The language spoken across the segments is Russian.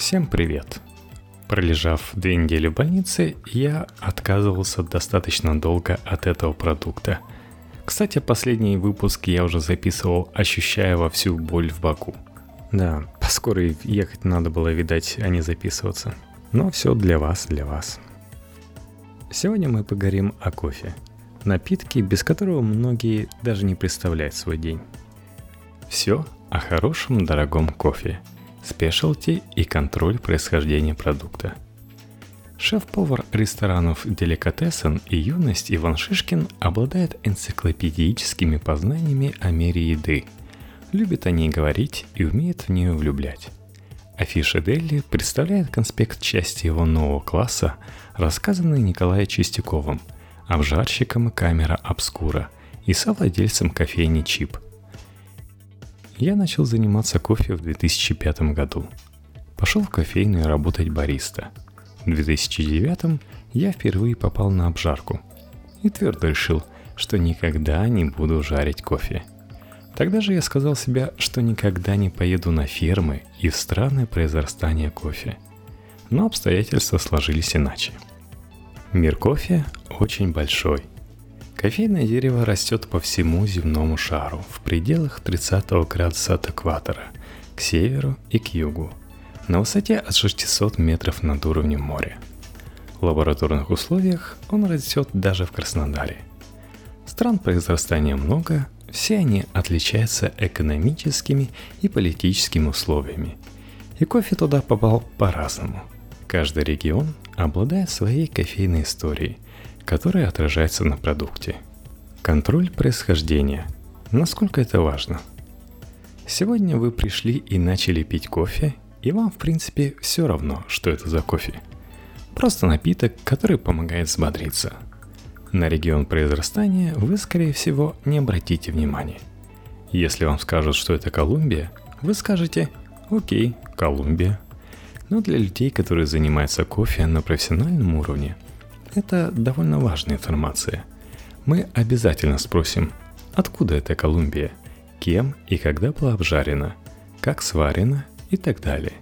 Всем привет! Пролежав две недели в больнице, я отказывался достаточно долго от этого продукта. Кстати, последний выпуск я уже записывал, ощущая во всю боль в боку. Да, поскоро ехать надо было, видать, а не записываться. Но все для вас, для вас. Сегодня мы поговорим о кофе. Напитке, без которого многие даже не представляют свой день. Все о хорошем дорогом кофе – спешалти и контроль происхождения продукта. Шеф-повар ресторанов «Деликатесен» и «Юность» Иван Шишкин обладает энциклопедическими познаниями о мире еды. Любит о ней говорить и умеет в нее влюблять. Афиша Дели представляет конспект части его нового класса, рассказанный Николаем Чистяковым, обжарщиком камера обскура и совладельцем кофейни Чип – я начал заниматься кофе в 2005 году. Пошел в кофейную работать бариста. В 2009 я впервые попал на обжарку. И твердо решил, что никогда не буду жарить кофе. Тогда же я сказал себе, что никогда не поеду на фермы и в страны произрастания кофе. Но обстоятельства сложились иначе. Мир кофе очень большой – Кофейное дерево растет по всему земному шару в пределах 30 градуса от экватора, к северу и к югу, на высоте от 600 метров над уровнем моря. В лабораторных условиях он растет даже в Краснодаре. Стран произрастания много, все они отличаются экономическими и политическими условиями. И кофе туда попал по-разному. Каждый регион обладает своей кофейной историей – которое отражается на продукте. Контроль происхождения. Насколько это важно? Сегодня вы пришли и начали пить кофе, и вам в принципе все равно, что это за кофе. Просто напиток, который помогает взбодриться. На регион произрастания вы, скорее всего, не обратите внимания. Если вам скажут, что это Колумбия, вы скажете «Окей, Колумбия». Но для людей, которые занимаются кофе на профессиональном уровне – это довольно важная информация. Мы обязательно спросим, откуда эта Колумбия, кем и когда была обжарена, как сварена и так далее.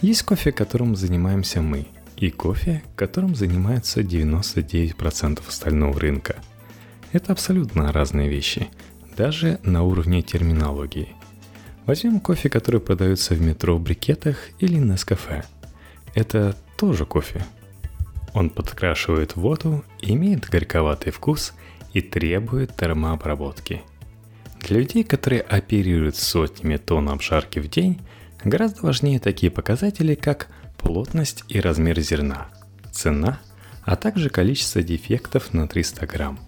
Есть кофе, которым занимаемся мы, и кофе, которым занимаются 99% остального рынка. Это абсолютно разные вещи, даже на уровне терминологии. Возьмем кофе, который продается в метро в брикетах или на кафе. Это тоже кофе, он подкрашивает воду, имеет горьковатый вкус и требует термообработки. Для людей, которые оперируют сотнями тонн обжарки в день, гораздо важнее такие показатели, как плотность и размер зерна, цена, а также количество дефектов на 300 грамм.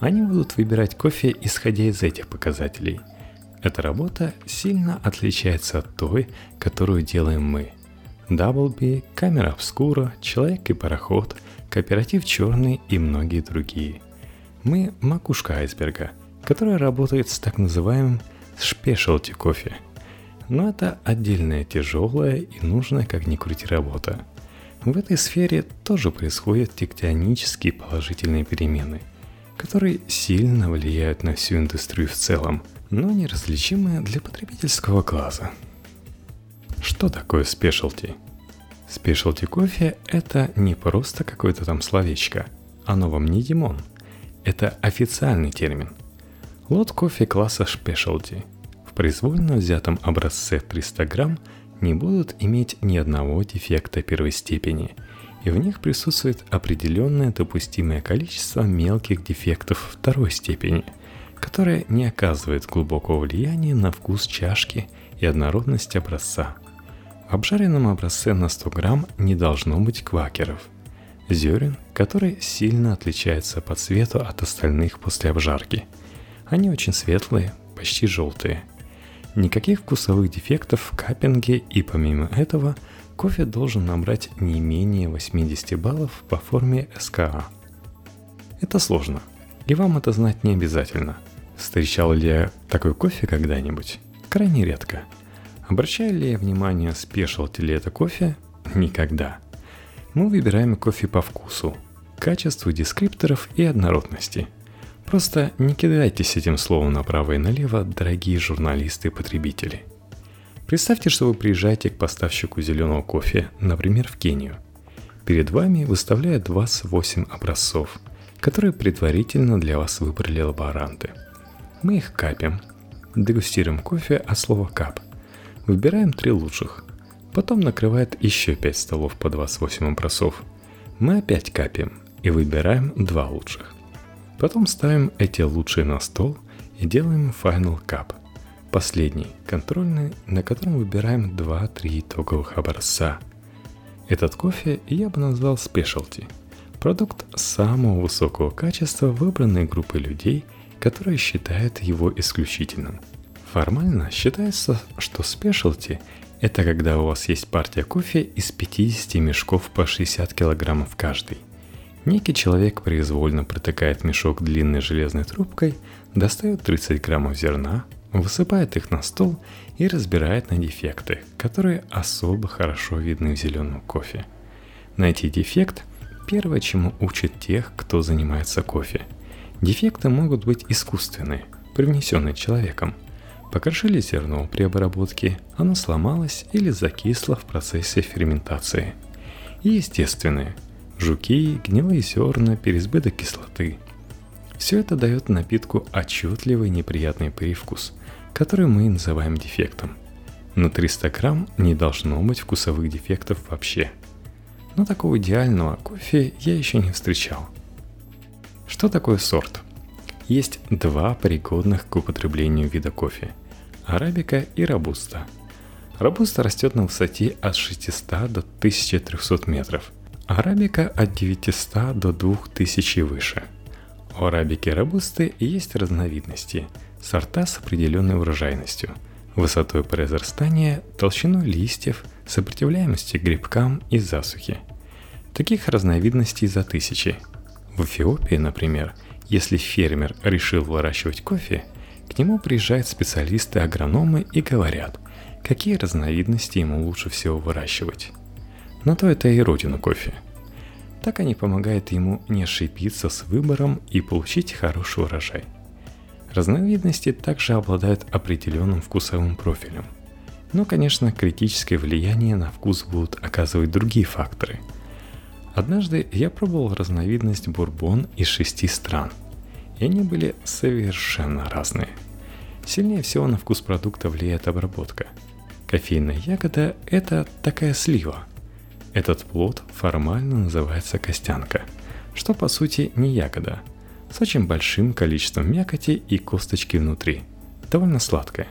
Они будут выбирать кофе, исходя из этих показателей. Эта работа сильно отличается от той, которую делаем мы – Даблби, Камера Обскура, Человек и Пароход, Кооператив Черный и многие другие. Мы макушка айсберга, которая работает с так называемым спешалти кофе. Но это отдельная тяжелая и нужная как ни крути работа. В этой сфере тоже происходят тектонические положительные перемены, которые сильно влияют на всю индустрию в целом, но неразличимые для потребительского глаза – что такое спешалти? Спешалти кофе – это не просто какое-то там словечко. Оно вам не Димон. Это официальный термин. Лот кофе класса спешалти в произвольно взятом образце 300 грамм не будут иметь ни одного дефекта первой степени, и в них присутствует определенное допустимое количество мелких дефектов второй степени, которое не оказывает глубокого влияния на вкус чашки и однородность образца – в обжаренном образце на 100 грамм не должно быть квакеров. Зерен, которые сильно отличаются по цвету от остальных после обжарки. Они очень светлые, почти желтые. Никаких вкусовых дефектов в каппинге и помимо этого кофе должен набрать не менее 80 баллов по форме СКА. Это сложно, и вам это знать не обязательно. Встречал ли я такой кофе когда-нибудь? Крайне редко – Обращаю ли я внимание, спешалти ли это кофе? Никогда. Мы выбираем кофе по вкусу, качеству дескрипторов и однородности. Просто не кидайтесь этим словом направо и налево, дорогие журналисты и потребители. Представьте, что вы приезжаете к поставщику зеленого кофе, например, в Кению. Перед вами выставляют 28 образцов, которые предварительно для вас выбрали лаборанты. Мы их капим, дегустируем кофе от слова «кап», выбираем три лучших, потом накрывает еще 5 столов по 28 образцов. Мы опять капим и выбираем два лучших. Потом ставим эти лучшие на стол и делаем Final Cup. Последний, контрольный, на котором выбираем 2-3 итоговых образца. Этот кофе я бы назвал Specialty. Продукт самого высокого качества выбранной группы людей, которые считают его исключительным. Формально считается, что Specialty – это когда у вас есть партия кофе из 50 мешков по 60 килограммов каждый. Некий человек произвольно протыкает мешок длинной железной трубкой, достает 30 граммов зерна, высыпает их на стол и разбирает на дефекты, которые особо хорошо видны в зеленом кофе. Найти дефект – первое, чему учат тех, кто занимается кофе. Дефекты могут быть искусственные, привнесенные человеком. Покрошили зерно при обработке, оно сломалось или закисло в процессе ферментации. И естественные – жуки, гнилые зерна, переизбыток кислоты. Все это дает напитку отчетливый неприятный привкус, который мы называем дефектом. На 300 грамм не должно быть вкусовых дефектов вообще. Но такого идеального кофе я еще не встречал. Что такое сорт? Есть два пригодных к употреблению вида кофе – арабика и робуста. Робуста растет на высоте от 600 до 1300 метров – Арабика от 900 до 2000 и выше. У арабики робусты есть разновидности, сорта с определенной урожайностью, высотой произрастания, толщиной листьев, сопротивляемостью грибкам и засухи. Таких разновидностей за тысячи. В Эфиопии, например, если фермер решил выращивать кофе, к нему приезжают специалисты-агрономы и говорят, какие разновидности ему лучше всего выращивать. Но то это и родина кофе. Так они помогают ему не ошибиться с выбором и получить хороший урожай. Разновидности также обладают определенным вкусовым профилем. Но, конечно, критическое влияние на вкус будут оказывать другие факторы. Однажды я пробовал разновидность бурбон из шести стран, и они были совершенно разные. Сильнее всего на вкус продукта влияет обработка. Кофейная ягода – это такая слива – этот плод формально называется костянка, что по сути не ягода, с очень большим количеством мякоти и косточки внутри. Довольно сладкая.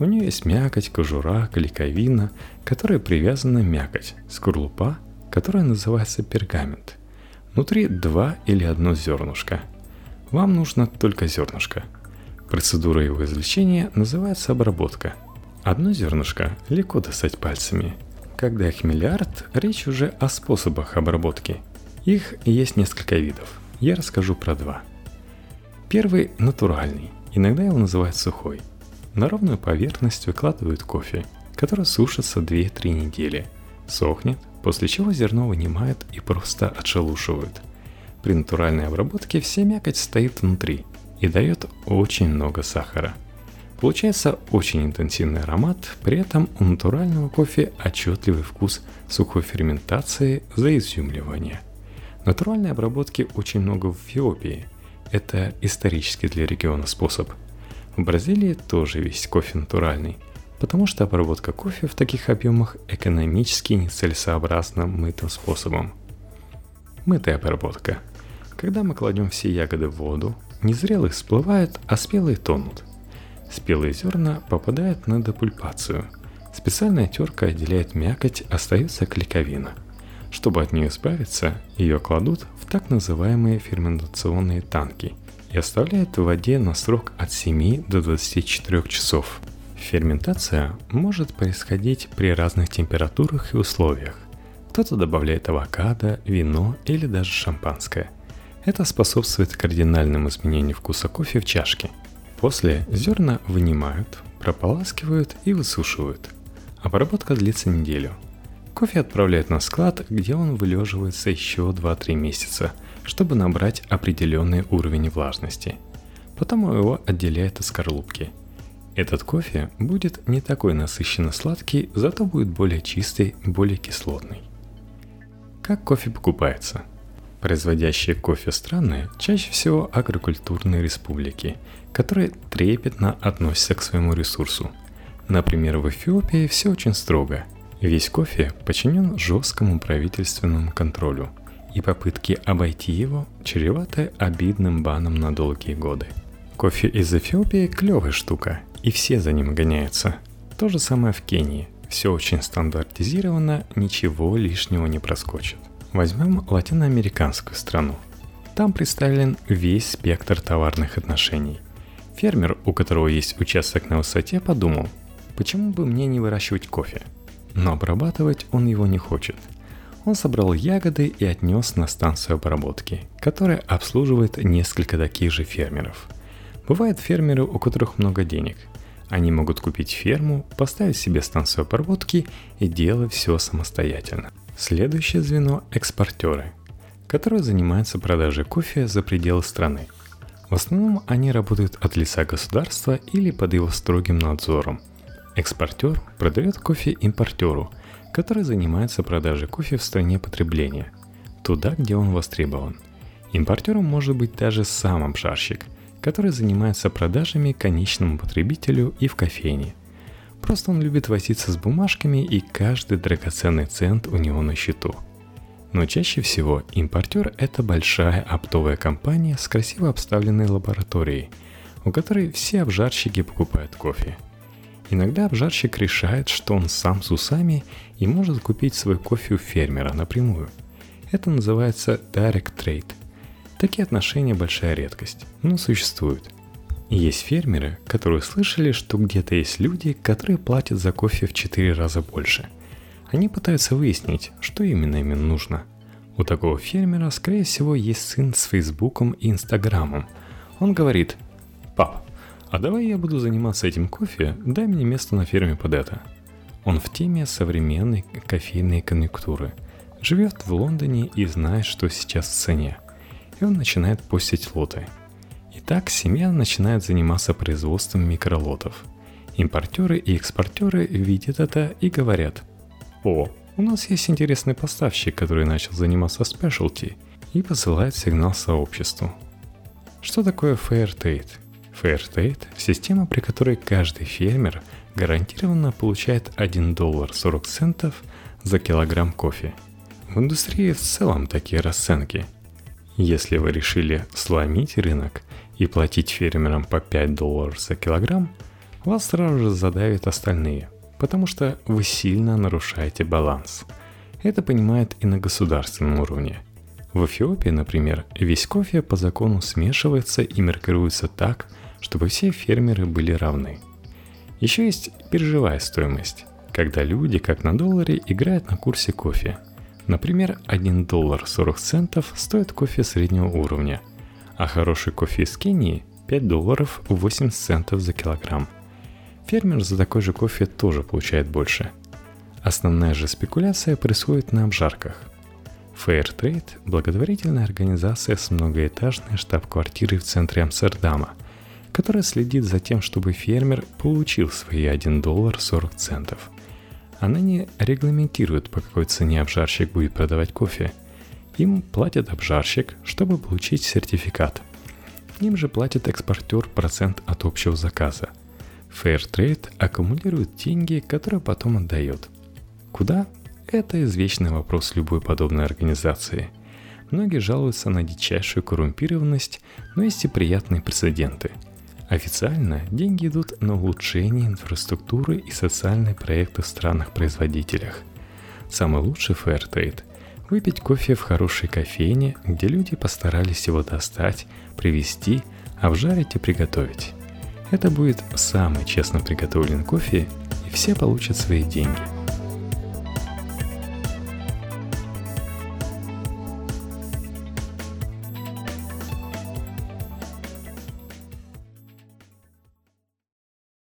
У нее есть мякоть, кожура, клейковина, которой привязана мякоть, скорлупа, которая называется пергамент. Внутри два или одно зернышко. Вам нужно только зернышко. Процедура его извлечения называется обработка. Одно зернышко легко достать пальцами – когда их миллиард, речь уже о способах обработки. Их есть несколько видов. Я расскажу про два. Первый – натуральный. Иногда его называют сухой. На ровную поверхность выкладывают кофе, который сушится 2-3 недели. Сохнет, после чего зерно вынимают и просто отшелушивают. При натуральной обработке вся мякоть стоит внутри и дает очень много сахара – Получается очень интенсивный аромат, при этом у натурального кофе отчетливый вкус сухой ферментации за изюмливание. Натуральной обработки очень много в Эфиопии. Это исторический для региона способ. В Бразилии тоже весь кофе натуральный, потому что обработка кофе в таких объемах экономически нецелесообразна мытым способом. Мытая обработка. Когда мы кладем все ягоды в воду, незрелые всплывают, а спелые тонут – Спелые зерна попадают на депульпацию. Специальная терка отделяет мякоть, остается клейковина. Чтобы от нее избавиться, ее кладут в так называемые ферментационные танки и оставляют в воде на срок от 7 до 24 часов. Ферментация может происходить при разных температурах и условиях. Кто-то добавляет авокадо, вино или даже шампанское. Это способствует кардинальному изменению вкуса кофе в чашке – После зерна вынимают, прополаскивают и высушивают. Обработка длится неделю. Кофе отправляют на склад, где он вылеживается еще 2-3 месяца, чтобы набрать определенный уровень влажности. Потом его отделяют от скорлупки. Этот кофе будет не такой насыщенно сладкий, зато будет более чистый, более кислотный. Как кофе покупается? Производящие кофе страны чаще всего агрокультурные республики, которые трепетно относятся к своему ресурсу. Например, в Эфиопии все очень строго. Весь кофе подчинен жесткому правительственному контролю, и попытки обойти его чреваты обидным баном на долгие годы. Кофе из Эфиопии – клевая штука, и все за ним гоняются. То же самое в Кении. Все очень стандартизировано, ничего лишнего не проскочит. Возьмем латиноамериканскую страну. Там представлен весь спектр товарных отношений. Фермер, у которого есть участок на высоте, подумал, почему бы мне не выращивать кофе? Но обрабатывать он его не хочет. Он собрал ягоды и отнес на станцию обработки, которая обслуживает несколько таких же фермеров. Бывают фермеры, у которых много денег. Они могут купить ферму, поставить себе станцию обработки и делать все самостоятельно. Следующее звено – экспортеры, которые занимаются продажей кофе за пределы страны. В основном они работают от лица государства или под его строгим надзором. Экспортер продает кофе импортеру, который занимается продажей кофе в стране потребления, туда, где он востребован. Импортером может быть даже сам обжарщик, который занимается продажами конечному потребителю и в кофейне – Просто он любит возиться с бумажками и каждый драгоценный цент у него на счету. Но чаще всего импортер – это большая оптовая компания с красиво обставленной лабораторией, у которой все обжарщики покупают кофе. Иногда обжарщик решает, что он сам с усами и может купить свой кофе у фермера напрямую. Это называется direct trade. Такие отношения большая редкость, но существуют – есть фермеры, которые слышали, что где-то есть люди, которые платят за кофе в 4 раза больше. Они пытаются выяснить, что именно им нужно. У такого фермера, скорее всего, есть сын с Фейсбуком и Инстаграмом. Он говорит, «Пап, а давай я буду заниматься этим кофе, дай мне место на ферме под это». Он в теме современной кофейной конъюнктуры. Живет в Лондоне и знает, что сейчас в цене. И он начинает постить лоты – так семья начинает заниматься производством микролотов. Импортеры и экспортеры видят это и говорят, «О, у нас есть интересный поставщик, который начал заниматься спешлти», и посылает сигнал сообществу. Что такое Fairtrade? Fairtrade – система, при которой каждый фермер гарантированно получает 1 доллар 40 центов за килограмм кофе. В индустрии в целом такие расценки. Если вы решили сломить рынок и платить фермерам по 5 долларов за килограмм, вас сразу же задавят остальные, потому что вы сильно нарушаете баланс. Это понимают и на государственном уровне. В Эфиопии, например, весь кофе по закону смешивается и маркируется так, чтобы все фермеры были равны. Еще есть биржевая стоимость, когда люди, как на долларе, играют на курсе кофе. Например, 1 доллар 40 центов стоит кофе среднего уровня – а хороший кофе из Кении 5 долларов 80 центов за килограмм. Фермер за такой же кофе тоже получает больше. Основная же спекуляция происходит на обжарках. Fairtrade – благотворительная организация с многоэтажной штаб-квартирой в центре Амстердама, которая следит за тем, чтобы фермер получил свои 1 доллар 40 центов. Она не регламентирует, по какой цене обжарщик будет продавать кофе – им платит обжарщик, чтобы получить сертификат. Им же платит экспортер процент от общего заказа. Fairtrade аккумулирует деньги, которые потом отдает. Куда? Это извечный вопрос любой подобной организации. Многие жалуются на дичайшую коррумпированность, но есть и приятные прецеденты. Официально деньги идут на улучшение инфраструктуры и социальные проекты в странах-производителях. Самый лучший Fairtrade Выпить кофе в хорошей кофейне, где люди постарались его достать, привезти, обжарить и приготовить. Это будет самый честно приготовлен кофе, и все получат свои деньги –